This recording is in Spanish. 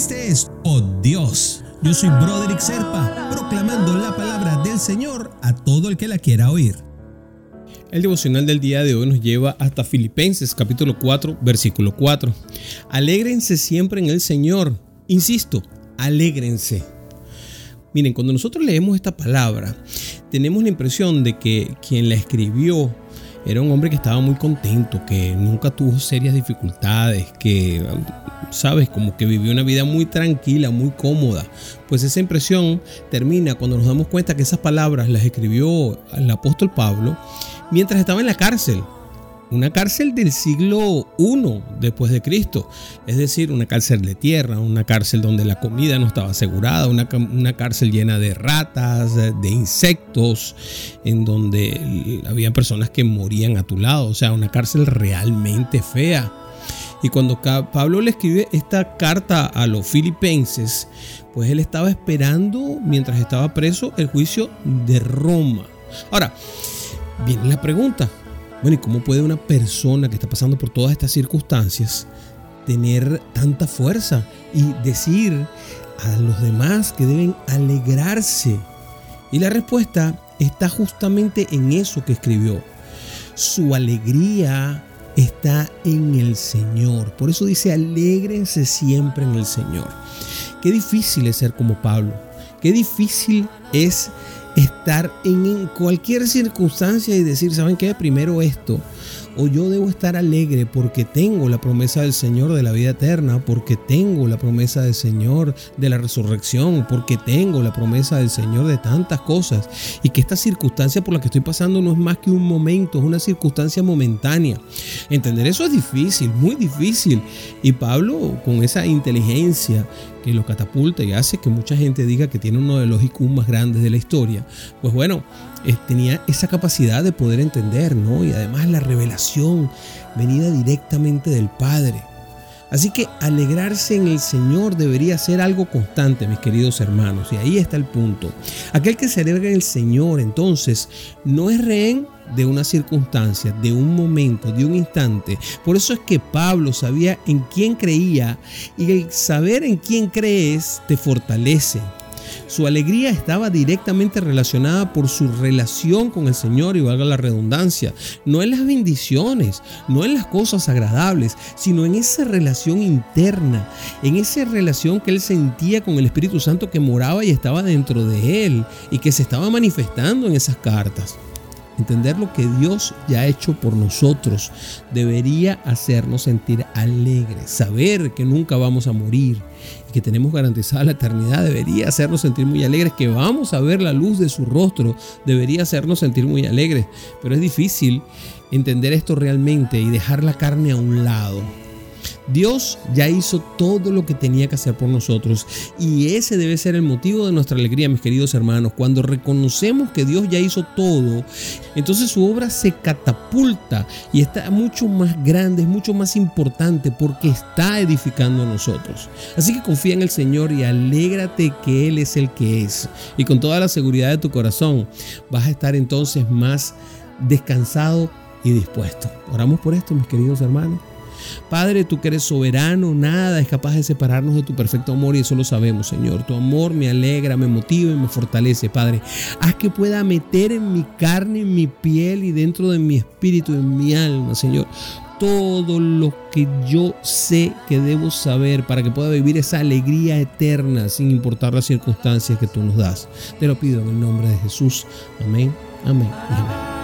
Este es Oh Dios. Yo soy Broderick Serpa, proclamando la palabra del Señor a todo el que la quiera oír. El devocional del día de hoy nos lleva hasta Filipenses capítulo 4, versículo 4. Alégrense siempre en el Señor. Insisto, alégrense. Miren, cuando nosotros leemos esta palabra, tenemos la impresión de que quien la escribió era un hombre que estaba muy contento, que nunca tuvo serias dificultades, que, sabes, como que vivió una vida muy tranquila, muy cómoda. Pues esa impresión termina cuando nos damos cuenta que esas palabras las escribió el apóstol Pablo mientras estaba en la cárcel una cárcel del siglo I después de Cristo, es decir, una cárcel de tierra, una cárcel donde la comida no estaba asegurada, una, una cárcel llena de ratas, de insectos, en donde había personas que morían a tu lado, o sea, una cárcel realmente fea. Y cuando Pablo le escribe esta carta a los filipenses, pues él estaba esperando, mientras estaba preso, el juicio de Roma. Ahora, viene la pregunta, bueno, ¿y cómo puede una persona que está pasando por todas estas circunstancias tener tanta fuerza y decir a los demás que deben alegrarse? Y la respuesta está justamente en eso que escribió. Su alegría está en el Señor. Por eso dice, alégrense siempre en el Señor. Qué difícil es ser como Pablo. Qué difícil es estar en cualquier circunstancia y decir, ¿saben qué? Primero esto. O yo debo estar alegre porque tengo la promesa del Señor de la vida eterna, porque tengo la promesa del Señor de la resurrección, porque tengo la promesa del Señor de tantas cosas. Y que esta circunstancia por la que estoy pasando no es más que un momento, es una circunstancia momentánea. Entender eso es difícil, muy difícil. Y Pablo, con esa inteligencia que lo catapulta y hace que mucha gente diga que tiene uno de los IQ más grandes de la historia, pues bueno, eh, tenía esa capacidad de poder entender, ¿no? Y además la revelación venida directamente del Padre. Así que alegrarse en el Señor debería ser algo constante, mis queridos hermanos. Y ahí está el punto. Aquel que se alegra en el Señor, entonces, no es rehén de una circunstancia, de un momento, de un instante. Por eso es que Pablo sabía en quién creía y el saber en quién crees te fortalece. Su alegría estaba directamente relacionada por su relación con el Señor y valga la redundancia, no en las bendiciones, no en las cosas agradables, sino en esa relación interna, en esa relación que él sentía con el Espíritu Santo que moraba y estaba dentro de él y que se estaba manifestando en esas cartas. Entender lo que Dios ya ha hecho por nosotros debería hacernos sentir alegres. Saber que nunca vamos a morir y que tenemos garantizada la eternidad debería hacernos sentir muy alegres. Que vamos a ver la luz de su rostro debería hacernos sentir muy alegres. Pero es difícil entender esto realmente y dejar la carne a un lado. Dios ya hizo todo lo que tenía que hacer por nosotros y ese debe ser el motivo de nuestra alegría, mis queridos hermanos. Cuando reconocemos que Dios ya hizo todo, entonces su obra se catapulta y está mucho más grande, es mucho más importante porque está edificando a nosotros. Así que confía en el Señor y alégrate que Él es el que es. Y con toda la seguridad de tu corazón vas a estar entonces más descansado y dispuesto. Oramos por esto, mis queridos hermanos. Padre, tú que eres soberano, nada es capaz de separarnos de tu perfecto amor y eso lo sabemos, Señor. Tu amor me alegra, me motiva y me fortalece, Padre. Haz que pueda meter en mi carne, en mi piel y dentro de mi espíritu, en mi alma, Señor todo lo que yo sé que debo saber para que pueda vivir esa alegría eterna sin importar las circunstancias que tú nos das. Te lo pido en el nombre de Jesús. Amén, amén amén.